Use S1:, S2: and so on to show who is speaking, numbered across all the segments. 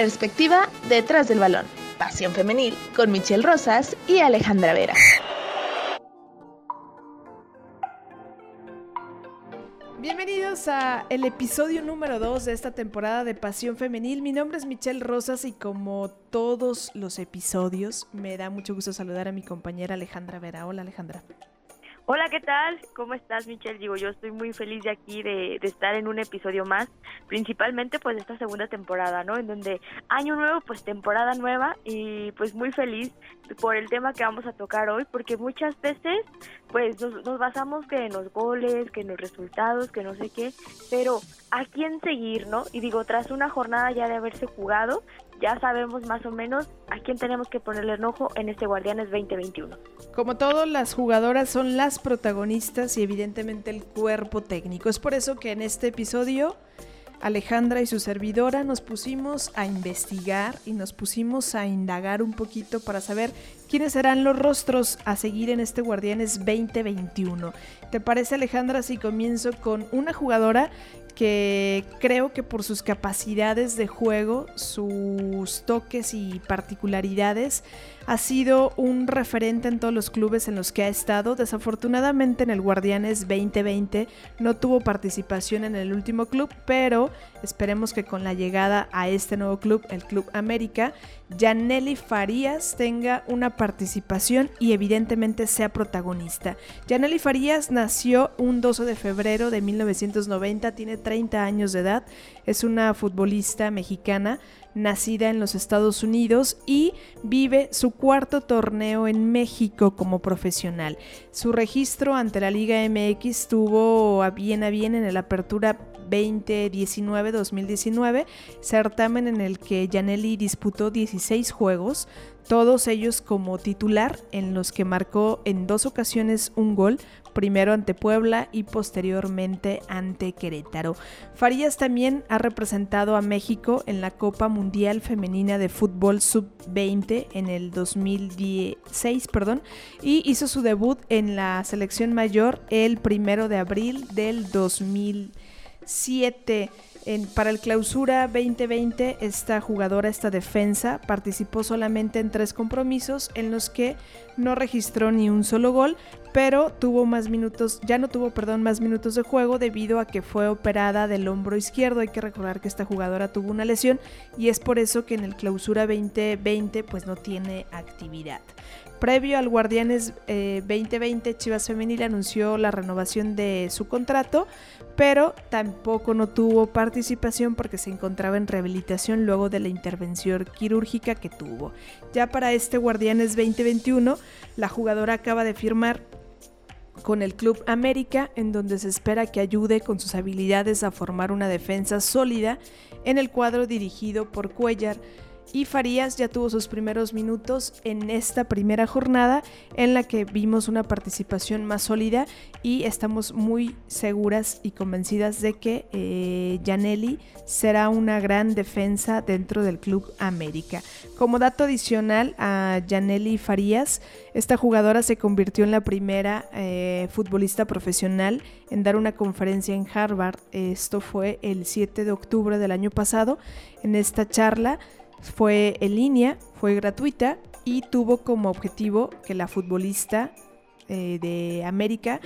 S1: Perspectiva detrás del balón. Pasión femenil con Michelle Rosas y Alejandra Vera.
S2: Bienvenidos a el episodio número 2 de esta temporada de Pasión Femenil. Mi nombre es Michelle Rosas y como todos los episodios, me da mucho gusto saludar a mi compañera Alejandra Vera. Hola Alejandra.
S3: Hola, ¿qué tal? ¿Cómo estás, Michelle? Digo, yo estoy muy feliz de aquí, de, estar en un episodio más, principalmente pues esta segunda temporada, ¿no? En donde año nuevo, pues temporada nueva y pues muy feliz por el tema que vamos a tocar hoy, porque muchas veces pues nos, nos basamos que en los goles, que en los resultados, que no sé qué, pero ¿a quién seguir, no? Y digo, tras una jornada ya de haberse jugado, ya sabemos más o menos a quién tenemos que ponerle enojo en este Guardianes 2021.
S2: Como todo, las jugadoras son las protagonistas y evidentemente el cuerpo técnico. Es por eso que en este episodio Alejandra y su servidora nos pusimos a investigar y nos pusimos a indagar un poquito para saber quiénes serán los rostros a seguir en este Guardianes 2021. ¿Te parece Alejandra si comienzo con una jugadora que creo que por sus capacidades de juego, sus toques y particularidades, ha sido un referente en todos los clubes en los que ha estado. Desafortunadamente en el Guardianes 2020 no tuvo participación en el último club, pero esperemos que con la llegada a este nuevo club, el Club América, Janelli Farías tenga una participación y evidentemente sea protagonista. Janelli Farías nació un 12 de febrero de 1990, tiene 30 años de edad, es una futbolista mexicana nacida en los Estados Unidos y vive su cuarto torneo en México como profesional. Su registro ante la Liga MX tuvo a bien a bien en el Apertura 2019-2019, certamen en el que Janelli disputó 16 juegos, todos ellos como titular, en los que marcó en dos ocasiones un gol, primero ante Puebla y posteriormente ante Querétaro. Farías también ha representado a México en la Copa Mundial Femenina de Fútbol Sub-20 en el 2016, perdón, y hizo su debut en la selección mayor el primero de abril del 2007 para el clausura 2020, esta jugadora, esta defensa, participó solamente en tres compromisos en los que no registró ni un solo gol, pero tuvo más minutos, ya no tuvo, perdón, más minutos de juego debido a que fue operada del hombro izquierdo. Hay que recordar que esta jugadora tuvo una lesión y es por eso que en el clausura 2020 pues no tiene actividad. Previo al Guardianes 2020, eh, Chivas Femenil anunció la renovación de su contrato, pero tampoco no tuvo participación porque se encontraba en rehabilitación luego de la intervención quirúrgica que tuvo. Ya para este Guardianes 2021, la jugadora acaba de firmar con el Club América, en donde se espera que ayude con sus habilidades a formar una defensa sólida en el cuadro dirigido por Cuellar y Farías ya tuvo sus primeros minutos en esta primera jornada en la que vimos una participación más sólida y estamos muy seguras y convencidas de que eh, será una gran defensa dentro del Club América. Como dato adicional a Janelli Farías, esta jugadora se convirtió en la primera eh, futbolista profesional en dar una conferencia en Harvard. Esto fue el 7 de octubre del año pasado. En esta charla fue en línea, fue gratuita y tuvo como objetivo que la futbolista eh, de América,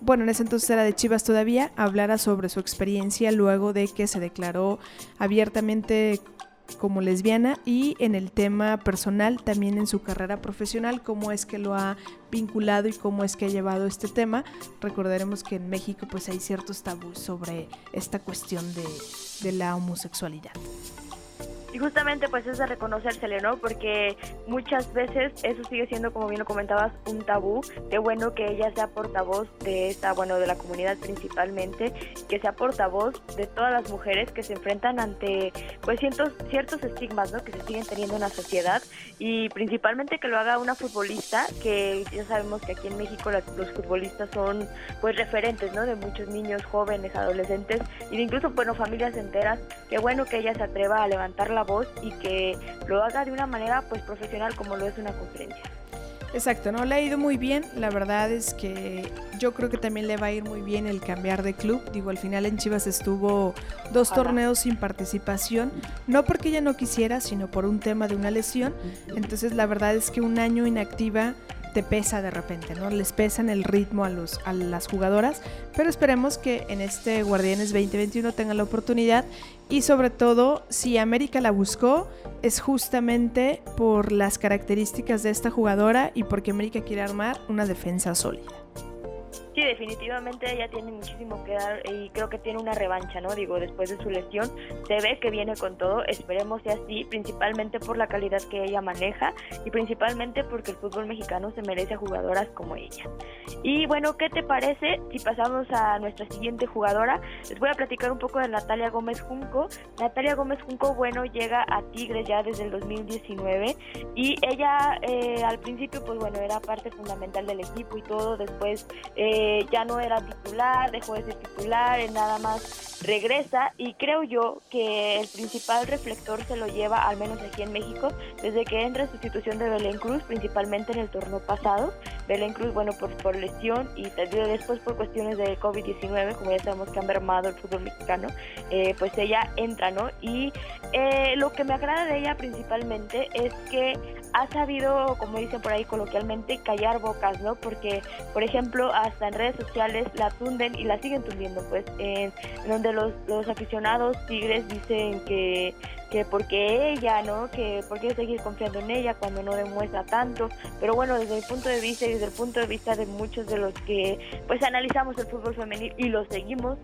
S2: bueno, en ese entonces era de Chivas todavía, hablara sobre su experiencia luego de que se declaró abiertamente como lesbiana y en el tema personal, también en su carrera profesional, cómo es que lo ha vinculado y cómo es que ha llevado este tema. Recordaremos que en México pues hay ciertos tabús sobre esta cuestión de, de la homosexualidad.
S3: Y justamente pues es de reconocérsele, ¿no? Porque muchas veces eso sigue siendo, como bien lo comentabas, un tabú. Qué bueno que ella sea portavoz de esta, bueno, de la comunidad principalmente, que sea portavoz de todas las mujeres que se enfrentan ante pues ciertos, ciertos estigmas, ¿no? Que se siguen teniendo en la sociedad y principalmente que lo haga una futbolista, que ya sabemos que aquí en México los futbolistas son pues referentes, ¿no? De muchos niños, jóvenes, adolescentes y de incluso, bueno, familias enteras. Qué bueno que ella se atreva a levantar la voz y que lo haga de una manera pues profesional como lo es una conferencia.
S2: Exacto, no le ha ido muy bien. La verdad es que yo creo que también le va a ir muy bien el cambiar de club. Digo, al final en Chivas estuvo dos torneos sin participación, no porque ella no quisiera, sino por un tema de una lesión. Entonces, la verdad es que un año inactiva pesa de repente, ¿no? Les pesan el ritmo a, los, a las jugadoras, pero esperemos que en este Guardianes 2021 tengan la oportunidad y sobre todo si América la buscó es justamente por las características de esta jugadora y porque América quiere armar una defensa sólida.
S3: Sí, definitivamente ella tiene muchísimo que dar y creo que tiene una revancha, ¿no? Digo, después de su lesión, se ve que viene con todo, esperemos sea así, principalmente por la calidad que ella maneja y principalmente porque el fútbol mexicano se merece a jugadoras como ella. Y bueno, ¿qué te parece si pasamos a nuestra siguiente jugadora? Les voy a platicar un poco de Natalia Gómez Junco. Natalia Gómez Junco, bueno, llega a Tigres ya desde el 2019 y ella eh, al principio, pues bueno, era parte fundamental del equipo y todo, después... Eh, ya no era titular, dejó de ser titular, nada más regresa y creo yo que el principal reflector se lo lleva, al menos aquí en México, desde que entra en sustitución de Belén Cruz, principalmente en el torneo pasado. Belén Cruz, bueno, por, por lesión y después por cuestiones de COVID-19, como ya sabemos que han mermado el fútbol mexicano, eh, pues ella entra, ¿no? Y eh, lo que me agrada de ella principalmente es que ha sabido, como dicen por ahí coloquialmente, callar bocas, ¿no? Porque, por ejemplo, hasta en redes sociales la tunden y la siguen tundiendo, pues, en donde los, los aficionados tigres dicen que que porque ella, ¿no? Que por qué seguir confiando en ella cuando no demuestra tanto. Pero bueno, desde el punto de vista y desde el punto de vista de muchos de los que pues analizamos el fútbol femenil y lo seguimos,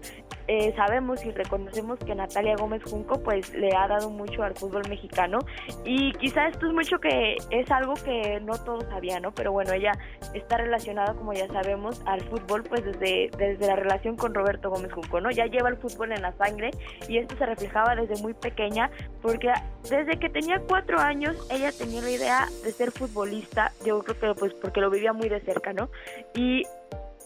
S3: eh, sabemos y reconocemos que Natalia Gómez Junco pues le ha dado mucho al fútbol mexicano y quizá esto es mucho que es algo que no todos sabían, ¿no? Pero bueno, ella está relacionada como ya sabemos al fútbol pues desde, desde la relación con Roberto Gómez Junco, ¿no? Ya lleva el fútbol en la sangre y esto se reflejaba desde muy pequeña porque desde que tenía cuatro años ella tenía la idea de ser futbolista, yo creo que pues porque lo vivía muy de cerca, ¿no? Y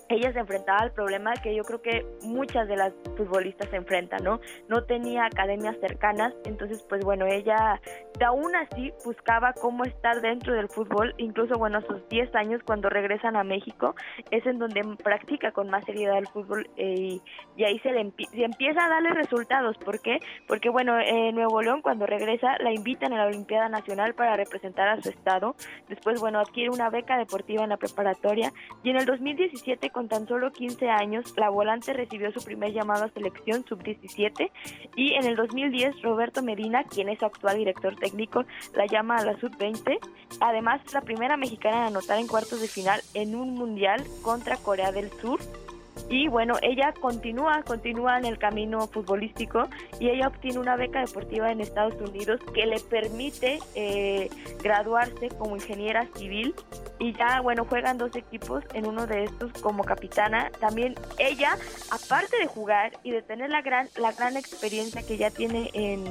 S3: ella se enfrentaba al problema que yo creo que muchas de las futbolistas se enfrentan, ¿no? No tenía academias cercanas, entonces pues bueno, ella aún así buscaba cómo estar dentro del fútbol, incluso bueno, a sus 10 años cuando regresan a México, es en donde practica con más seriedad el fútbol eh, y, ahí se le empieza a darle resultados, ¿por qué? Porque bueno, en Nuevo León cuando regresa la invitan a la Olimpiada Nacional para representar a su estado, después bueno, adquiere una beca deportiva en la preparatoria y en el 2017 con tan solo 15 años, la volante recibió su primer llamado a selección sub-17 y en el 2010 Roberto Medina, quien es actual director técnico, la llama a la sub-20. Además, es la primera mexicana en anotar en cuartos de final en un mundial contra Corea del Sur y bueno, ella continúa, continúa en el camino futbolístico y ella obtiene una beca deportiva en Estados Unidos que le permite eh, graduarse como ingeniera civil y ya, bueno, juegan dos equipos en uno de estos como capitana. También ella, aparte de jugar y de tener la gran, la gran experiencia que ya tiene en,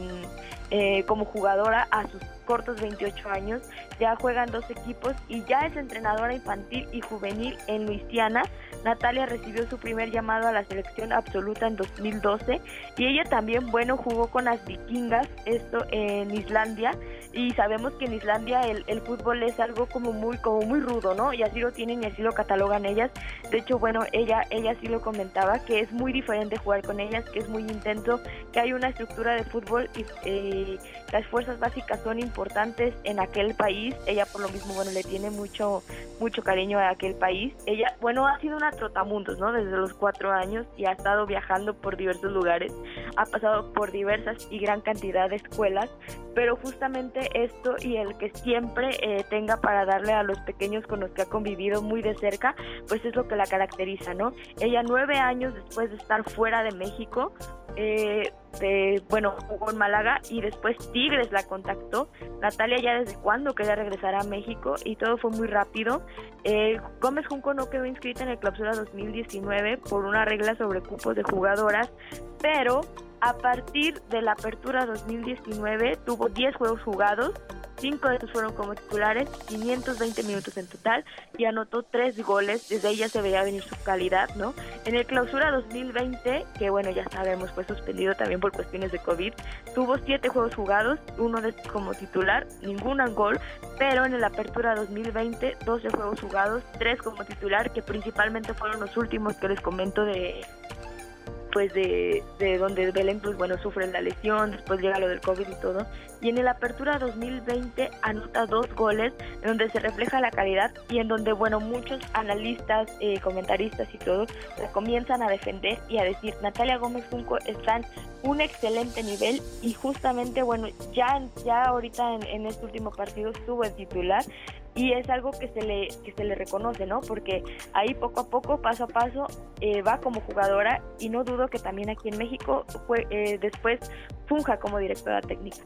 S3: eh, como jugadora a sus cortos 28 años, ya juegan dos equipos y ya es entrenadora infantil y juvenil en Luisiana. Natalia recibió su primer llamado a la selección absoluta en 2012 y ella también, bueno, jugó con las vikingas, esto en Islandia y sabemos que en Islandia el, el fútbol es algo como muy, como muy rudo, ¿no? Y así lo tienen y así lo catalogan ellas. De hecho, bueno, ella, ella sí lo comentaba, que es muy diferente jugar con ellas, que es muy intenso, que hay una estructura de fútbol y eh, las fuerzas básicas son importantes en aquel país ella por lo mismo, bueno, le tiene mucho, mucho cariño a aquel país. Ella, bueno, ha sido una trotamundos, ¿no? Desde los cuatro años y ha estado viajando por diversos lugares, ha pasado por diversas y gran cantidad de escuelas, pero justamente esto y el que siempre eh, tenga para darle a los pequeños con los que ha convivido muy de cerca, pues es lo que la caracteriza, ¿no? Ella nueve años después de estar fuera de México, eh, de, bueno, jugó en Málaga y después Tigres la contactó. Natalia ya desde cuándo quería regresar a México y todo fue muy rápido. Eh, Gómez Junco no quedó inscrita en el Clausura 2019 por una regla sobre cupos de jugadoras, pero a partir de la apertura 2019 tuvo 10 juegos jugados cinco de esos fueron como titulares, 520 minutos en total y anotó tres goles, desde ahí ya se veía venir su calidad, ¿no? En el clausura 2020, que bueno, ya sabemos, fue suspendido también por cuestiones de COVID, tuvo siete juegos jugados, uno de como titular, ningún gol, pero en el apertura 2020, 12 juegos jugados, tres como titular, que principalmente fueron los últimos que les comento de pues de, de donde Belén pues bueno sufre la lesión, después llega lo del COVID y todo, y en el Apertura 2020 anota dos goles en donde se refleja la calidad y en donde bueno muchos analistas, eh, comentaristas y todo comienzan a defender y a decir Natalia Gómez Junco está en un excelente nivel y justamente bueno ya, ya ahorita en, en este último partido estuvo el titular y es algo que se le que se le reconoce no porque ahí poco a poco paso a paso eh, va como jugadora y no dudo que también aquí en México fue, eh, después funja como directora técnica.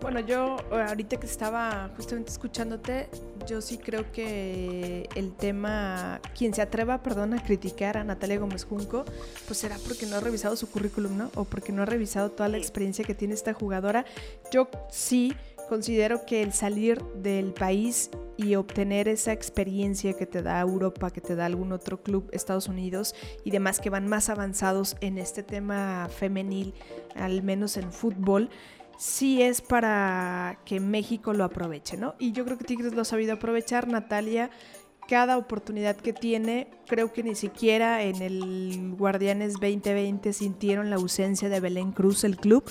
S2: Bueno yo eh, ahorita que estaba justamente escuchándote yo sí creo que el tema quien se atreva perdón a criticar a Natalia Gómez Junco pues será porque no ha revisado su currículum no o porque no ha revisado toda la experiencia que tiene esta jugadora. Yo sí considero que el salir del país y obtener esa experiencia que te da Europa, que te da algún otro club, Estados Unidos y demás que van más avanzados en este tema femenil, al menos en fútbol, sí es para que México lo aproveche, ¿no? Y yo creo que Tigres lo ha sabido aprovechar, Natalia cada oportunidad que tiene, creo que ni siquiera en el Guardianes 2020 sintieron la ausencia de Belén Cruz, el club,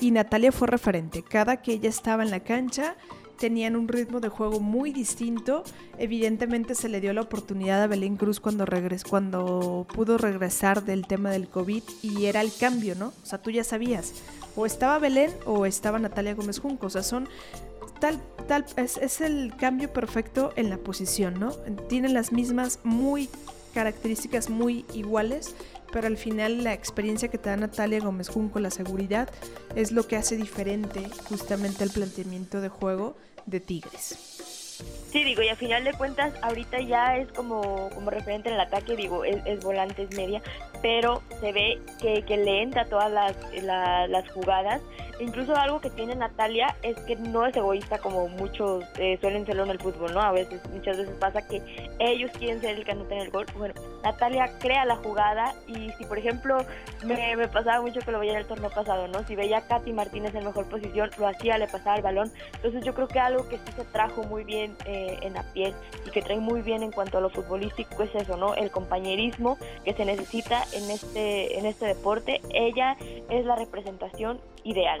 S2: y Natalia fue referente. Cada que ella estaba en la cancha, tenían un ritmo de juego muy distinto. Evidentemente se le dio la oportunidad a Belén Cruz cuando, cuando pudo regresar del tema del COVID y era el cambio, ¿no? O sea, tú ya sabías, o estaba Belén o estaba Natalia Gómez Junco, o sea, son tal, tal, es, es el cambio perfecto en la posición, ¿no? Tienen las mismas muy características muy iguales, pero al final la experiencia que te da Natalia Gómez Junco, la seguridad, es lo que hace diferente justamente el planteamiento de juego de Tigres.
S3: Sí, digo, y a final de cuentas, ahorita ya es como, como referente en el ataque, digo, es, es volante, es media, pero se ve que, que le entra todas las, las jugadas incluso algo que tiene Natalia es que no es egoísta como muchos eh, suelen serlo en el fútbol, ¿no? A veces, muchas veces pasa que ellos quieren ser el que anota en el gol. Bueno, Natalia crea la jugada y si, por ejemplo, me, pasaba mucho que lo veía en el torneo pasado, ¿no? Si veía a Katy Martínez en mejor posición, lo hacía, le pasaba el balón. Entonces yo creo que algo que sí se trajo muy bien eh, en la piel y que trae muy bien en cuanto a lo futbolístico es eso, ¿no? El compañerismo que se necesita en este, en este deporte. Ella es la representación ideal.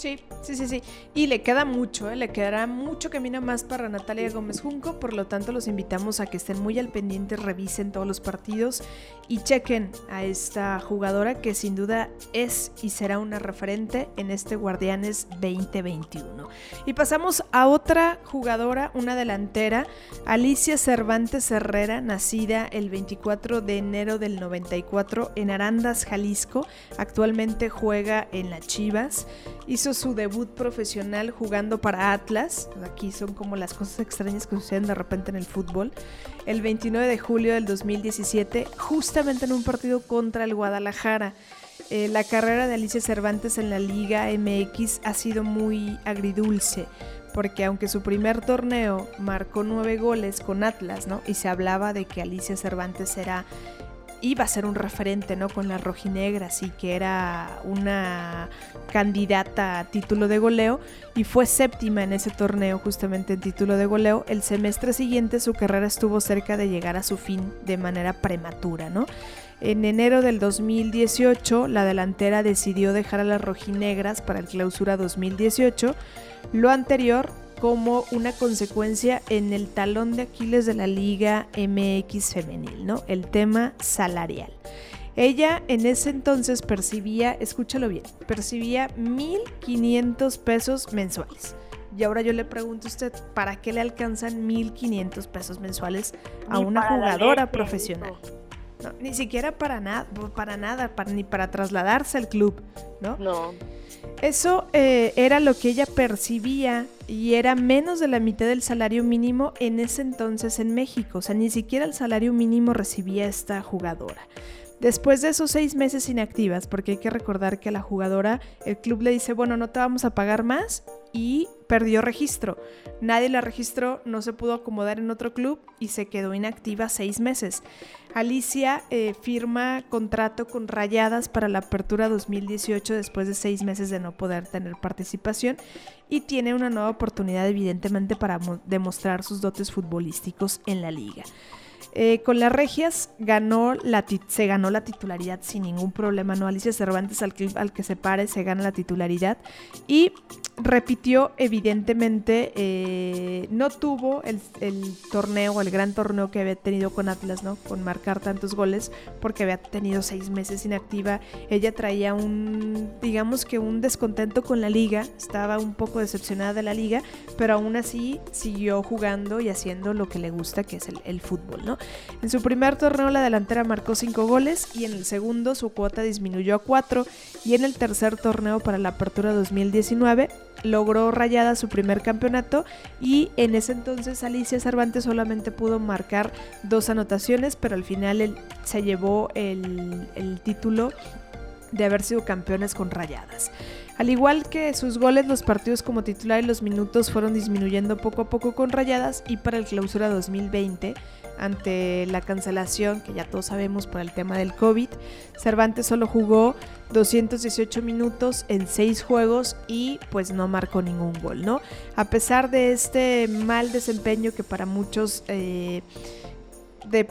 S2: Sí, sí, sí, sí. Y le queda mucho, ¿eh? le quedará mucho camino más para Natalia Gómez Junco, por lo tanto los invitamos a que estén muy al pendiente, revisen todos los partidos y chequen a esta jugadora que sin duda es y será una referente en este Guardianes 2021. Y pasamos a otra jugadora, una delantera, Alicia Cervantes Herrera, nacida el 24 de enero del 94 en Arandas, Jalisco, actualmente juega en la Chivas. Hizo su debut profesional jugando para Atlas. Aquí son como las cosas extrañas que suceden de repente en el fútbol. El 29 de julio del 2017, justamente en un partido contra el Guadalajara. Eh, la carrera de Alicia Cervantes en la Liga MX ha sido muy agridulce, porque aunque su primer torneo marcó nueve goles con Atlas, ¿no? Y se hablaba de que Alicia Cervantes era iba a ser un referente, ¿no? Con las rojinegras y que era una candidata a título de goleo y fue séptima en ese torneo justamente en título de goleo. El semestre siguiente su carrera estuvo cerca de llegar a su fin de manera prematura, ¿no? En enero del 2018, la delantera decidió dejar a las rojinegras para el clausura 2018. Lo anterior como una consecuencia en el talón de Aquiles de la Liga MX femenil, ¿no? El tema salarial. Ella en ese entonces percibía, escúchalo bien, percibía 1.500 pesos mensuales. Y ahora yo le pregunto a usted, ¿para qué le alcanzan 1.500 pesos mensuales a una jugadora profesional? Ni siquiera para nada, para nada, ni para trasladarse al club, ¿no?
S3: No.
S2: Eso eh, era lo que ella percibía y era menos de la mitad del salario mínimo en ese entonces en México. O sea, ni siquiera el salario mínimo recibía esta jugadora. Después de esos seis meses inactivas, porque hay que recordar que a la jugadora el club le dice, bueno, no te vamos a pagar más y perdió registro. Nadie la registró, no se pudo acomodar en otro club y se quedó inactiva seis meses. Alicia eh, firma contrato con Rayadas para la apertura 2018 después de seis meses de no poder tener participación y tiene una nueva oportunidad evidentemente para demostrar sus dotes futbolísticos en la liga. Eh, con las Regias ganó la se ganó la titularidad sin ningún problema, ¿no? Alicia Cervantes al que, al que se pare se gana la titularidad y repitió evidentemente, eh, no tuvo el, el, torneo, el gran torneo que había tenido con Atlas, ¿no? Con marcar tantos goles porque había tenido seis meses inactiva. Ella traía un, digamos que un descontento con la liga, estaba un poco decepcionada de la liga, pero aún así siguió jugando y haciendo lo que le gusta, que es el, el fútbol, En su primer torneo la delantera marcó 5 goles y en el segundo su cuota disminuyó a 4 y en el tercer torneo para la apertura 2019 logró rayada su primer campeonato y en ese entonces Alicia Cervantes solamente pudo marcar dos anotaciones pero al final se llevó el, el título de haber sido campeones con rayadas. Al igual que sus goles, los partidos como titular y los minutos fueron disminuyendo poco a poco con rayadas y para el clausura 2020 ante la cancelación, que ya todos sabemos por el tema del COVID, Cervantes solo jugó 218 minutos en 6 juegos y pues no marcó ningún gol, ¿no? A pesar de este mal desempeño que para muchos eh, de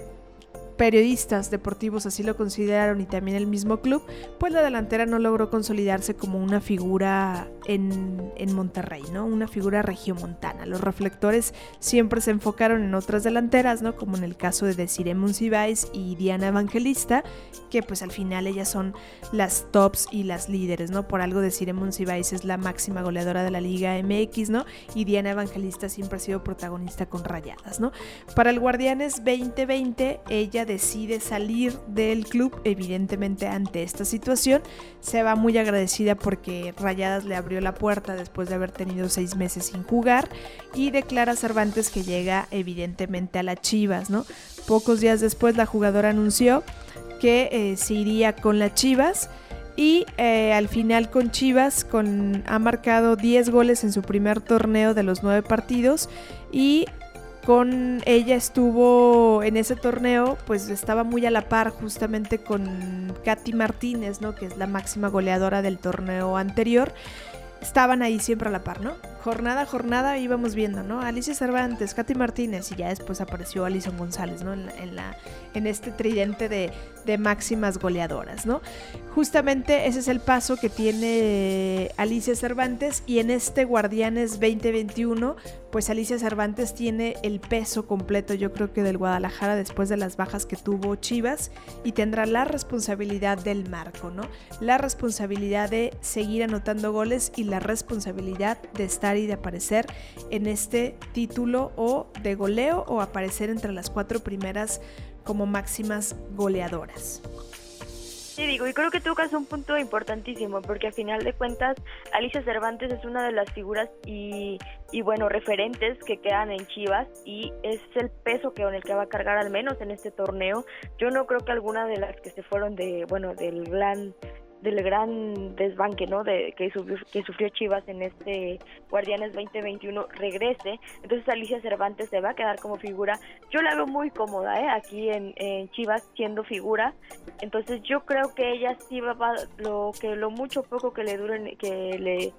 S2: periodistas deportivos así lo consideraron y también el mismo club, pues la delantera no logró consolidarse como una figura en, Monterrey, ¿no? Una figura regiomontana. Los reflectores siempre se enfocaron en otras delanteras, ¿no? Como en el caso de Desiree Monsiváis y Diana Evangelista, que pues al final ellas son las tops y las líderes, ¿no? Por algo Desiree Monsiváis es la máxima goleadora de la Liga MX, ¿no? Y Diana Evangelista siempre ha sido protagonista con rayadas, ¿no? Para el Guardianes 2020, ella decide salir del club, evidentemente ante esta situación. Se va muy agradecida porque Rayadas le abrió la puerta después de haber tenido seis meses sin jugar y declara Cervantes que llega evidentemente a las Chivas, ¿no? Pocos días después la jugadora anunció que eh, se iría con las Chivas y eh, al final con Chivas con, ha marcado 10 goles en su primer torneo de los 9 partidos y con ella estuvo en ese torneo, pues estaba muy a la par justamente con Katy Martínez, ¿no? Que es la máxima goleadora del torneo anterior. Estaban ahí siempre a la par, ¿no? jornada a jornada íbamos viendo, ¿no? Alicia Cervantes, Katy Martínez y ya después apareció Alison González, ¿no? En, la, en, este tridente de, de, máximas goleadoras, ¿no? Justamente ese es el paso que tiene Alicia Cervantes y en este Guardianes 2021, pues Alicia Cervantes tiene el peso completo, yo creo que del Guadalajara después de las bajas que tuvo Chivas y tendrá la responsabilidad del marco, ¿no? La responsabilidad de seguir anotando goles y la responsabilidad de estar y de aparecer en este título o de goleo o aparecer entre las cuatro primeras como máximas goleadoras.
S3: Sí, digo, y creo que tocas un punto importantísimo, porque a final de cuentas Alicia Cervantes es una de las figuras y, y, bueno, referentes que quedan en Chivas y es el peso que con el que va a cargar al menos en este torneo. Yo no creo que alguna de las que se fueron de, bueno, del gran del gran desbanque ¿no? de, que, sufrió, que sufrió Chivas en este Guardianes 2021 regrese. Entonces Alicia Cervantes se va a quedar como figura. Yo la veo muy cómoda ¿eh? aquí en, Chivas siendo figura. Entonces yo creo que ella sí va, a lo que lo mucho poco que le dure que le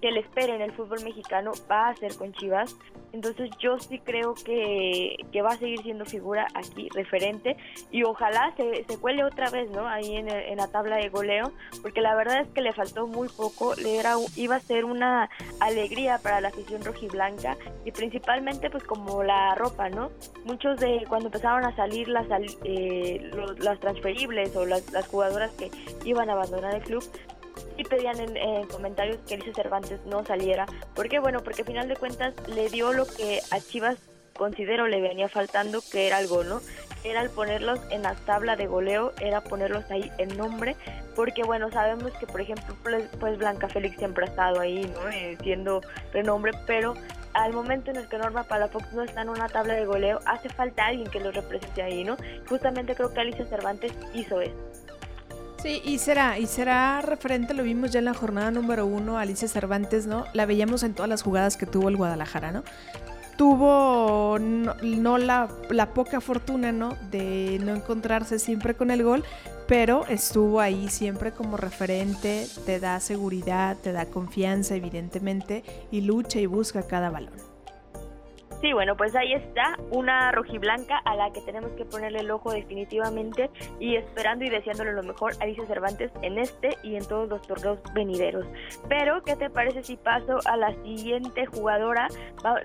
S3: que le espere en el fútbol mexicano va a ser con Chivas. Entonces yo sí creo que, que va a seguir siendo figura aquí referente y ojalá se, se cuele otra vez, ¿no? Ahí en, en la tabla de goleo porque la verdad es que le faltó muy poco, le era, iba a ser una alegría para la afición rojiblanca y principalmente pues como la ropa, ¿no? Muchos de cuando empezaron a salir las, eh, las transferibles o las, jugadoras que iban a abandonar el club, y pedían en, comentarios que Alicia Cervantes no saliera. ¿Por qué? Bueno, porque al final de cuentas le dio lo que a Chivas considero le venía faltando, que era algo, ¿no? Era el ponerlos en la tabla de goleo, era ponerlos ahí en nombre, porque bueno, sabemos que por ejemplo, pues, pues Blanca Félix siempre ha estado ahí, ¿no? Eh, siendo renombre, pero al momento en el que Norma Palafox no está en una tabla de goleo, hace falta alguien que lo represente ahí, ¿no? Justamente creo que Alicia Cervantes hizo eso.
S2: Sí, y será, y será referente, lo vimos ya en la jornada número uno, Alicia Cervantes, ¿no? La veíamos en todas las jugadas que tuvo el Guadalajara, ¿no? Tuvo no, la, la, poca fortuna, ¿no? De no encontrarse siempre con el gol, pero estuvo ahí siempre como referente, te da seguridad, te da confianza, evidentemente, y lucha y busca cada balón.
S3: Sí, bueno, pues ahí está una rojiblanca a la que tenemos que ponerle el ojo definitivamente y esperando y deseándole lo mejor a Alicia Cervantes en este y en todos los torneos venideros. Pero, ¿qué te parece si paso a la siguiente jugadora?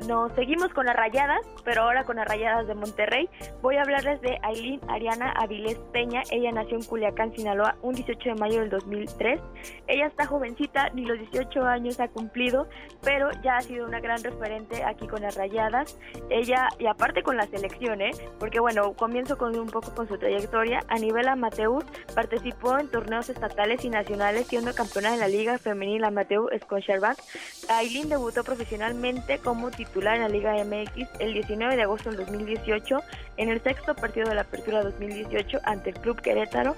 S3: Nos seguimos con las rayadas, pero ahora con las rayadas de Monterrey. Voy a hablarles de Aileen Ariana Avilés Peña. Ella nació en Culiacán, Sinaloa, un 18 de mayo del 2003. Ella está jovencita, ni los 18 años ha cumplido, pero ya ha sido una gran referente aquí con las rayadas ella, y aparte con la selección, ¿eh? porque bueno, comienzo con un poco con su trayectoria. A nivel amateur, participó en torneos estatales y nacionales, siendo campeona de la Liga Femenil Amateur Scotiabank. Aileen debutó profesionalmente como titular en la Liga MX el 19 de agosto del 2018 en el sexto partido de la Apertura 2018 ante el Club Querétaro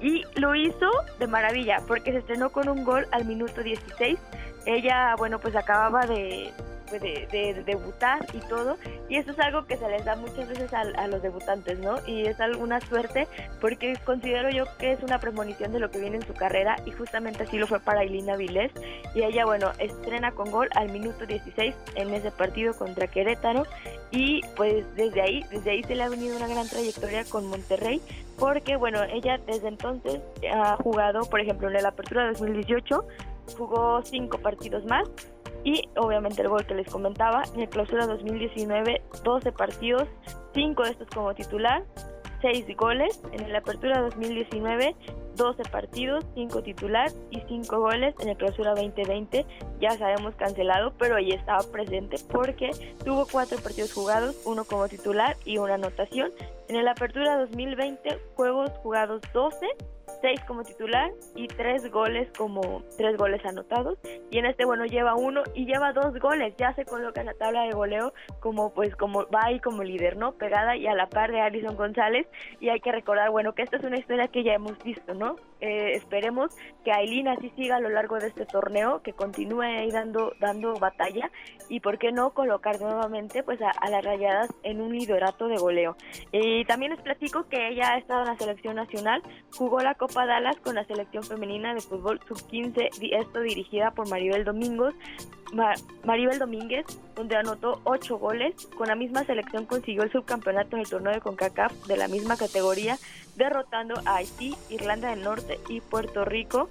S3: y lo hizo de maravilla porque se estrenó con un gol al minuto 16. Ella, bueno, pues acababa de, de, debutar y todo. Y eso es algo que se les da muchas veces a, los debutantes, ¿no? Y es alguna suerte porque considero yo que es una premonición de lo que viene en su carrera y justamente así lo fue para Ilina Vilés. Y ella, bueno, estrena con gol al minuto 16 en ese partido contra Querétaro. Y pues desde ahí, desde ahí se le ha venido una gran trayectoria con Monterrey porque, bueno, ella desde entonces ha jugado, por ejemplo, en la apertura de 2018 jugó cinco partidos más y obviamente el gol que les comentaba, en el clausura 2019, 12 partidos, 5 de estos como titular, 6 goles. En la apertura 2019, 12 partidos, 5 titular y 5 goles. En el clausura 2020, ya sabemos cancelado, pero ahí estaba presente porque tuvo 4 partidos jugados, uno como titular y una anotación. En la apertura 2020, juegos jugados 12 seis como titular y tres goles como tres goles anotados. Y en este bueno lleva uno y lleva dos goles. Ya se coloca en la tabla de goleo como pues como va ahí como líder no pegada y a la par de Alison González. Y hay que recordar bueno que esta es una historia que ya hemos visto no eh, esperemos que Aileen así siga a lo largo de este torneo que continúe ahí dando dando batalla y por qué no colocar nuevamente pues a, las rayadas en un liderato de goleo y también les platico que ella ha estado en la selección nacional jugó la Copa Dallas con la selección femenina de fútbol sub-15, esto dirigida por Maribel Domingos, Maribel Domínguez, donde anotó 8 goles. Con la misma selección consiguió el subcampeonato en el torneo de CONCACAF de la misma categoría, derrotando a Haití, Irlanda del Norte y Puerto Rico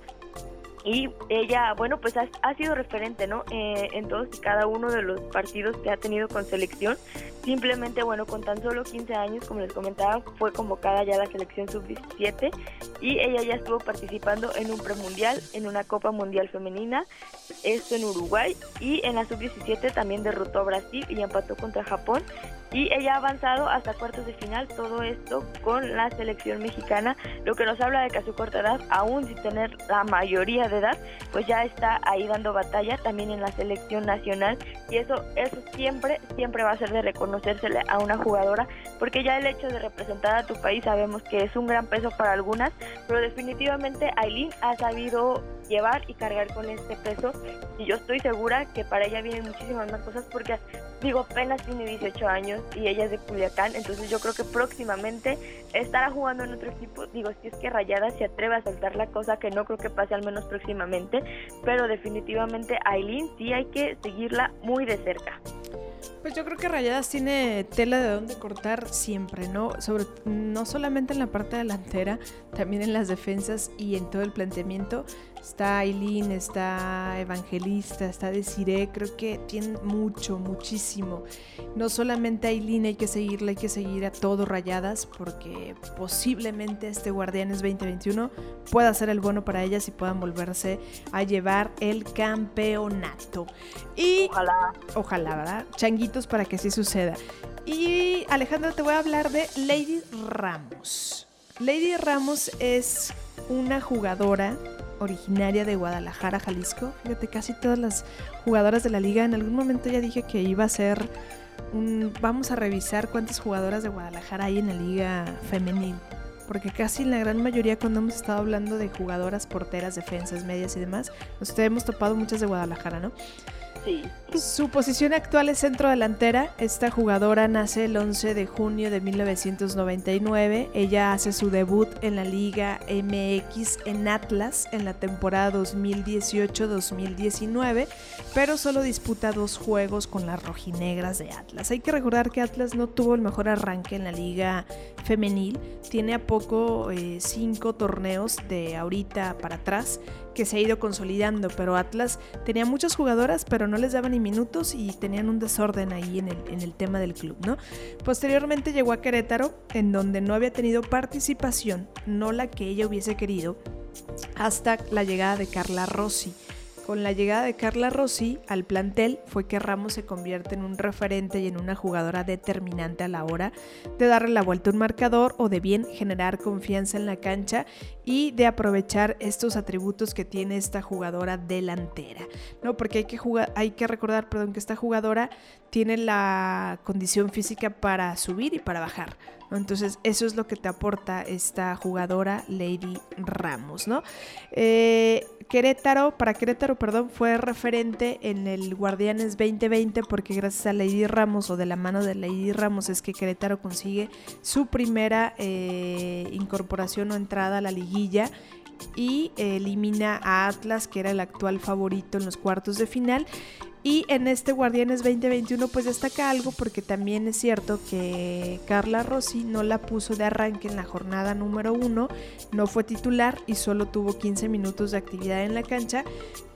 S3: y ella, bueno, pues ha, sido referente, ¿no? Eh, en todos y cada uno de los partidos que ha tenido con selección. Simplemente, bueno, con tan solo 15 años, como les comentaba, fue convocada ya la selección sub-17 y ella ya estuvo participando en un premundial, en una Copa Mundial Femenina, esto en Uruguay, y en la sub-17 también derrotó a Brasil y empató contra Japón y ella ha avanzado hasta cuartos de final, todo esto con la selección mexicana, lo que nos habla de que a su corta edad, aún sin tener la mayoría de edad, pues ya está ahí dando batalla también en la selección nacional. Y eso, eso siempre, siempre va a ser de reconocérsele a una jugadora, porque ya el hecho de representar a tu país sabemos que es un gran peso para algunas, pero definitivamente Aileen ha sabido llevar y cargar con este peso. Y yo estoy segura que para ella vienen muchísimas más cosas porque digo apenas tiene 18 años y ella es de Culiacán entonces yo creo que próximamente estará jugando en otro equipo. Digo si es que Rayada se atreve a saltar la cosa que no creo que pase al menos próximamente pero definitivamente Aileen sí hay que seguirla muy de cerca
S2: pues yo creo que Rayadas tiene tela de dónde cortar siempre, ¿no? Sobre, no solamente en la parte delantera, también en las defensas y en todo el planteamiento. Está Aileen, está Evangelista, está Desiree, creo que tienen mucho, muchísimo. No solamente a Aileen hay que seguirla, hay que seguir a todo Rayadas, porque posiblemente este Guardianes 2021 pueda ser el bueno para ellas y puedan volverse a llevar el campeonato. Y
S3: ojalá,
S2: ojalá, ¿verdad? Changuitos para que así suceda. Y Alejandra, te voy a hablar de Lady Ramos. Lady Ramos es una jugadora originaria de Guadalajara, Jalisco. Fíjate, casi todas las jugadoras de la liga. En algún momento ya dije que iba a ser un... Vamos a revisar cuántas jugadoras de Guadalajara hay en la liga femenil. porque casi en la gran mayoría cuando hemos estado hablando de jugadoras, porteras, defensas, medias y demás, nos hemos topado muchas de Guadalajara, ¿no? Su posición actual es centro delantera. Esta jugadora nace el 11 de junio de 1999. Ella hace su debut en la Liga MX en Atlas en la temporada 2018-2019, pero solo disputa dos juegos con las rojinegras de Atlas. Hay que recordar que Atlas no tuvo el mejor arranque en la Liga femenil. Tiene a poco eh, cinco torneos de ahorita para atrás que se ha ido consolidando, pero Atlas tenía muchas jugadoras, pero no les daba ni minutos y tenían un desorden ahí en el, en el tema del club, ¿no? Posteriormente llegó a Querétaro, en donde no había tenido participación, no la que ella hubiese querido, hasta la llegada de Carla Rossi. Con la llegada de Carla Rossi al plantel fue que Ramos se convierte en un referente y en una jugadora determinante a la hora de darle la vuelta a un marcador o de bien generar confianza en la cancha y de aprovechar estos atributos que tiene esta jugadora delantera, ¿no? Porque hay que, hay que recordar, perdón, que esta jugadora tiene la condición física para subir y para bajar. Entonces, eso es lo que te aporta esta jugadora Lady Ramos, ¿no? Eh, Querétaro, para Querétaro, perdón, fue referente en el Guardianes 2020 porque gracias a Lady Ramos o de la mano de Lady Ramos es que Querétaro consigue su primera eh, incorporación o entrada a la liguilla y elimina a Atlas, que era el actual favorito en los cuartos de final. Y en este Guardianes 2021 pues destaca algo porque también es cierto que Carla Rossi no la puso de arranque en la jornada número 1, no fue titular y solo tuvo 15 minutos de actividad en la cancha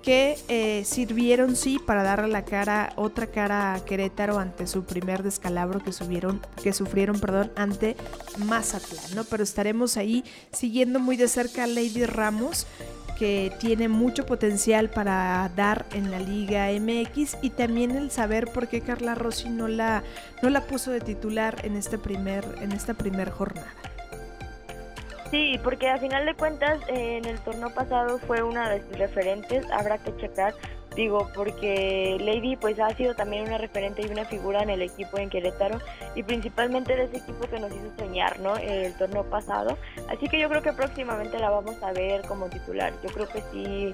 S2: que eh, sirvieron sí para darle la cara, otra cara a Querétaro ante su primer descalabro que, subieron, que sufrieron perdón, ante Mazatlán, ¿no? Pero estaremos ahí siguiendo muy de cerca a Lady Ramos que tiene mucho potencial para dar en la Liga MX y también el saber por qué Carla Rossi no la, no la puso de titular en, este primer, en esta primera jornada.
S3: Sí, porque a final de cuentas en el torneo pasado fue una de sus referentes, habrá que checar Digo, porque Lady pues ha sido también una referente y una figura en el equipo en Querétaro y principalmente de ese equipo que nos hizo soñar, ¿no? El torneo pasado. Así que yo creo que próximamente la vamos a ver como titular. Yo creo que sí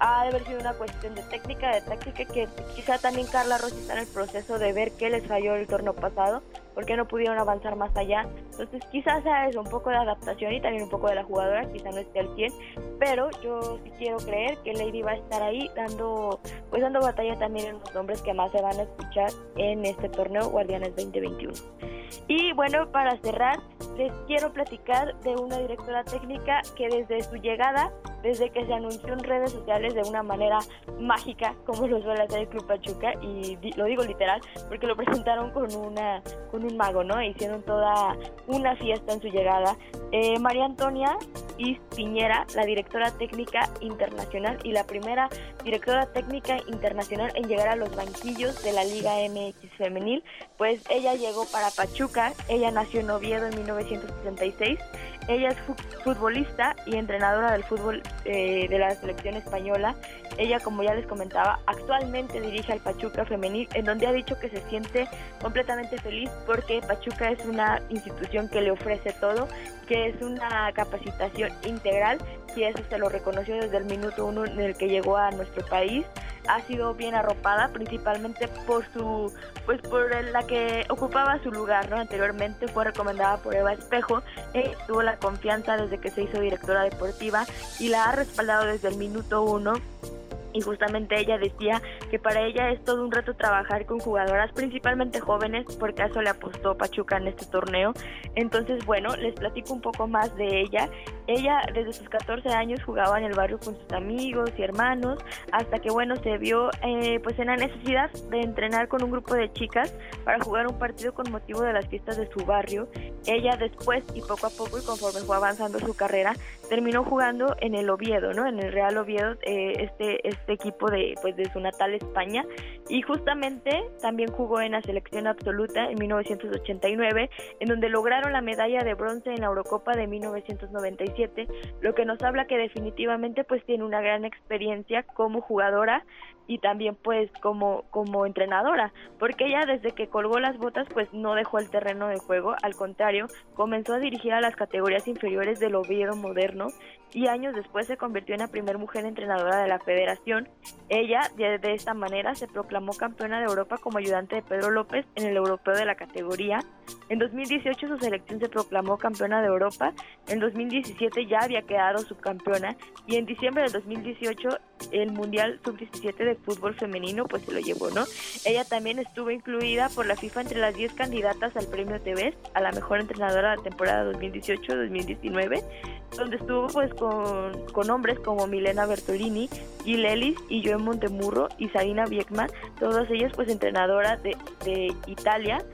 S3: ha de haber sido una cuestión de técnica, de táctica, que quizá también Carla Rossi está en el proceso de ver qué les falló el torneo pasado, por qué no pudieron avanzar más allá. Entonces quizás sea eso, un poco de adaptación y también un poco de la jugadora, quizá no esté al 100, pero yo sí quiero creer que Lady va a estar ahí dando, pues dando batalla también en los nombres que más se van a escuchar en este torneo Guardianes 2021. Y bueno, para cerrar, les quiero platicar de una directora técnica que desde su llegada, desde que se anunció en redes sociales de una manera mágica, como lo suele hacer el Club Pachuca, y lo digo literal, porque lo presentaron con, una, con un mago, ¿no? Hicieron toda una fiesta en su llegada. Eh, María Antonia Is Piñera, la directora técnica internacional y la primera directora técnica internacional en llegar a los banquillos de la Liga MX femenil, pues ella llegó para Pachuca, ella nació en Oviedo en 1966 ella es futbolista y entrenadora del fútbol eh, de la selección española. Ella, como ya les comentaba, actualmente dirige al Pachuca Femenil, en donde ha dicho que se siente completamente feliz porque Pachuca es una institución que le ofrece todo, que es una capacitación integral y eso se lo reconoció desde el minuto uno en el que llegó a nuestro país. Ha sido bien arropada principalmente por su pues por la que ocupaba su lugar no anteriormente fue recomendada por Eva Espejo eh, tuvo la confianza desde que se hizo directora deportiva y la ha respaldado desde el minuto uno y justamente ella decía que para ella es todo un reto trabajar con jugadoras principalmente jóvenes porque a eso le apostó Pachuca en este torneo. Entonces, bueno, les platico un poco más de ella. Ella desde sus 14 años jugaba en el barrio con sus amigos y hermanos hasta que, bueno, se vio eh, pues en la necesidad de entrenar con un grupo de chicas para jugar un partido con motivo de las fiestas de su barrio. Ella después y poco a poco y conforme fue avanzando su carrera, terminó jugando en el Oviedo, ¿no? En el Real Oviedo, eh, este, este equipo de, pues, de su natal España. Y justamente también jugó en la selección absoluta en 1989, en donde lograron la medalla de bronce en la Eurocopa de 1997, lo que nos habla que definitivamente pues tiene una gran experiencia como jugadora y también pues como, como entrenadora, porque ella desde que colgó las botas pues no dejó el terreno de juego, al contrario, comenzó a dirigir a las categorías inferiores del Oviedo Moderno y años después se convirtió en la primera mujer entrenadora de la federación. Ella, de, de, esta manera, se proclamó campeona de Europa como ayudante de Pedro López en el europeo de la categoría. En 2018 su selección se proclamó campeona de Europa. En 2017 ya había quedado subcampeona y en diciembre del 2018 el Mundial Sub-17 de fútbol femenino pues se lo llevó, ¿no? Ella también estuvo incluida por la FIFA entre las 10 candidatas al premio TV a la mejor entrenadora de la temporada 2018-2019, donde estuvo pues con, con hombres como Milena Bertolini, Gil Ellis y Joe Montemurro y Sarina Biekman, todas ellas pues entrenadoras de, de Italia,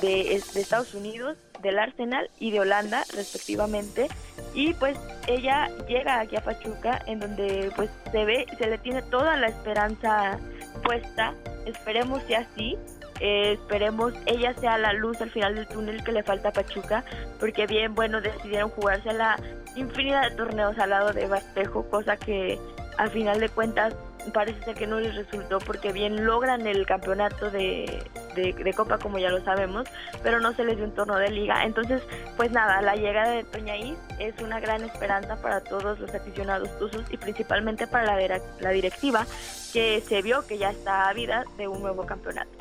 S3: de Estados Unidos, del Arsenal y de Holanda respectivamente. Y pues ella llega aquí a Pachuca en donde pues se ve se le tiene toda la esperanza puesta. Esperemos que así. Eh, esperemos ella sea la luz al final del túnel que le falta a Pachuca porque bien bueno decidieron jugarse la infinidad de torneos al lado de Baspejo cosa que al final de cuentas parece ser que no les resultó porque bien logran el campeonato de, de, Copa como ya lo sabemos, pero no se les dio un torneo de liga. Entonces, pues nada, la llegada de Toñaís es una gran esperanza para todos los aficionados tuzos y principalmente para la, la directiva que se vio que ya está ávida de un nuevo campeonato.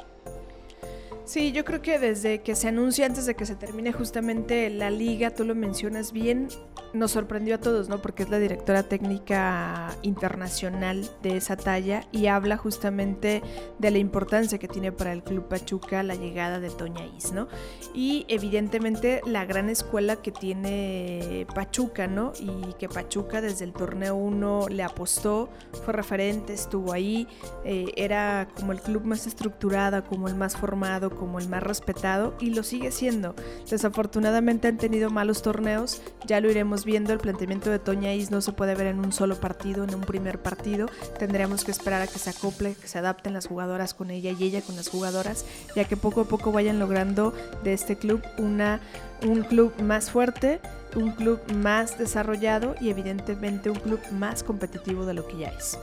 S2: Sí, yo creo que desde que se anuncia antes de que se termine justamente la liga, tú lo mencionas bien, nos sorprendió a todos, ¿no? Porque es la directora técnica internacional de esa talla y habla justamente de la importancia que tiene para el Club Pachuca la llegada de Toña Is, ¿no? Y evidentemente la gran escuela que tiene Pachuca, ¿no? Y que Pachuca desde el torneo 1 le apostó, fue referente, estuvo ahí, eh, era como el club más estructurado, como el más formado, como el más respetado y lo sigue siendo. Desafortunadamente han tenido malos torneos, ya lo iremos viendo, el planteamiento de Toña Is no se puede ver en un solo partido, en un primer partido. Tendremos que esperar a que se acople, que se adapten las jugadoras con ella y ella con las jugadoras, ya que poco a poco vayan logrando de este club una, un club más fuerte, un club más desarrollado y evidentemente un club más competitivo de lo que ya es.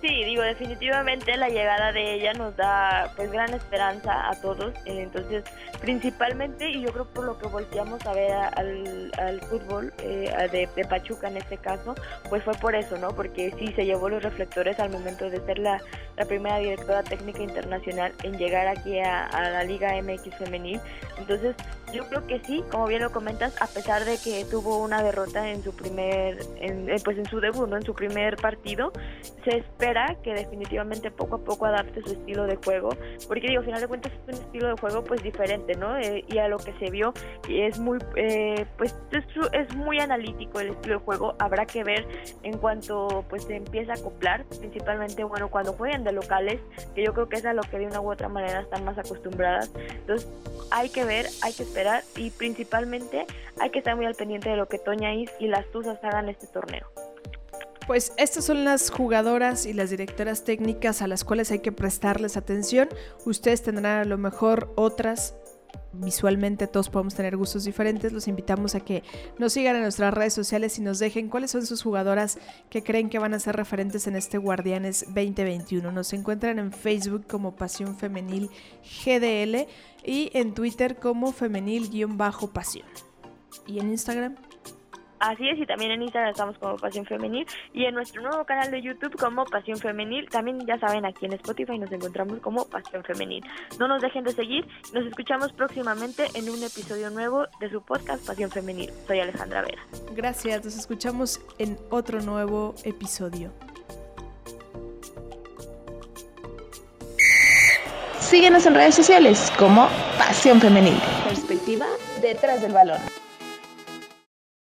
S3: Sí, digo, definitivamente la llegada de ella nos da pues gran esperanza a todos, eh, entonces principalmente, y yo creo por lo que volteamos a ver al, al fútbol eh, de, de, Pachuca en este caso, pues fue por eso, ¿no? Porque sí se llevó los reflectores al momento de ser la, la primera directora técnica internacional en llegar aquí a, la Liga MX femenil, entonces yo creo que sí, como bien lo comentas, a pesar de que tuvo una derrota en su primer, en, eh, pues en su debut, ¿no? En su primer partido, se espera que definitivamente poco a poco adapte su estilo de juego, porque digo, al final de cuentas es un estilo de juego pues diferente, ¿no? Eh, y a lo que se vio es muy, eh, pues es, es, muy analítico el estilo de juego, habrá que ver en cuanto pues se empieza a acoplar, principalmente, bueno, cuando jueguen de locales, que yo creo que es a lo que de una u otra manera están más acostumbradas, entonces hay que ver, hay que esperar y principalmente hay que estar muy al pendiente de lo que Toña Is y las Tuzas hagan este torneo.
S2: Pues estas son las jugadoras y las directoras técnicas a las cuales hay que prestarles atención. Ustedes tendrán a lo mejor otras visualmente todos podemos tener gustos diferentes, los invitamos a que nos sigan en nuestras redes sociales y nos dejen cuáles son sus jugadoras que creen que van a ser referentes en este Guardianes 2021. Nos encuentran en Facebook como Pasión Femenil GDL y en Twitter como femenil-pasión. ¿Y en Instagram?
S3: Así es, y también en Instagram estamos como Pasión Femenil y en nuestro nuevo canal de YouTube como Pasión Femenil. También ya saben, aquí en Spotify nos encontramos como Pasión Femenil. No nos dejen de seguir, nos escuchamos próximamente en un episodio nuevo de su podcast Pasión Femenil. Soy Alejandra Vera.
S2: Gracias, nos escuchamos en otro nuevo episodio.
S1: Síguenos en redes sociales como Pasión Femenil. Perspectiva detrás del balón.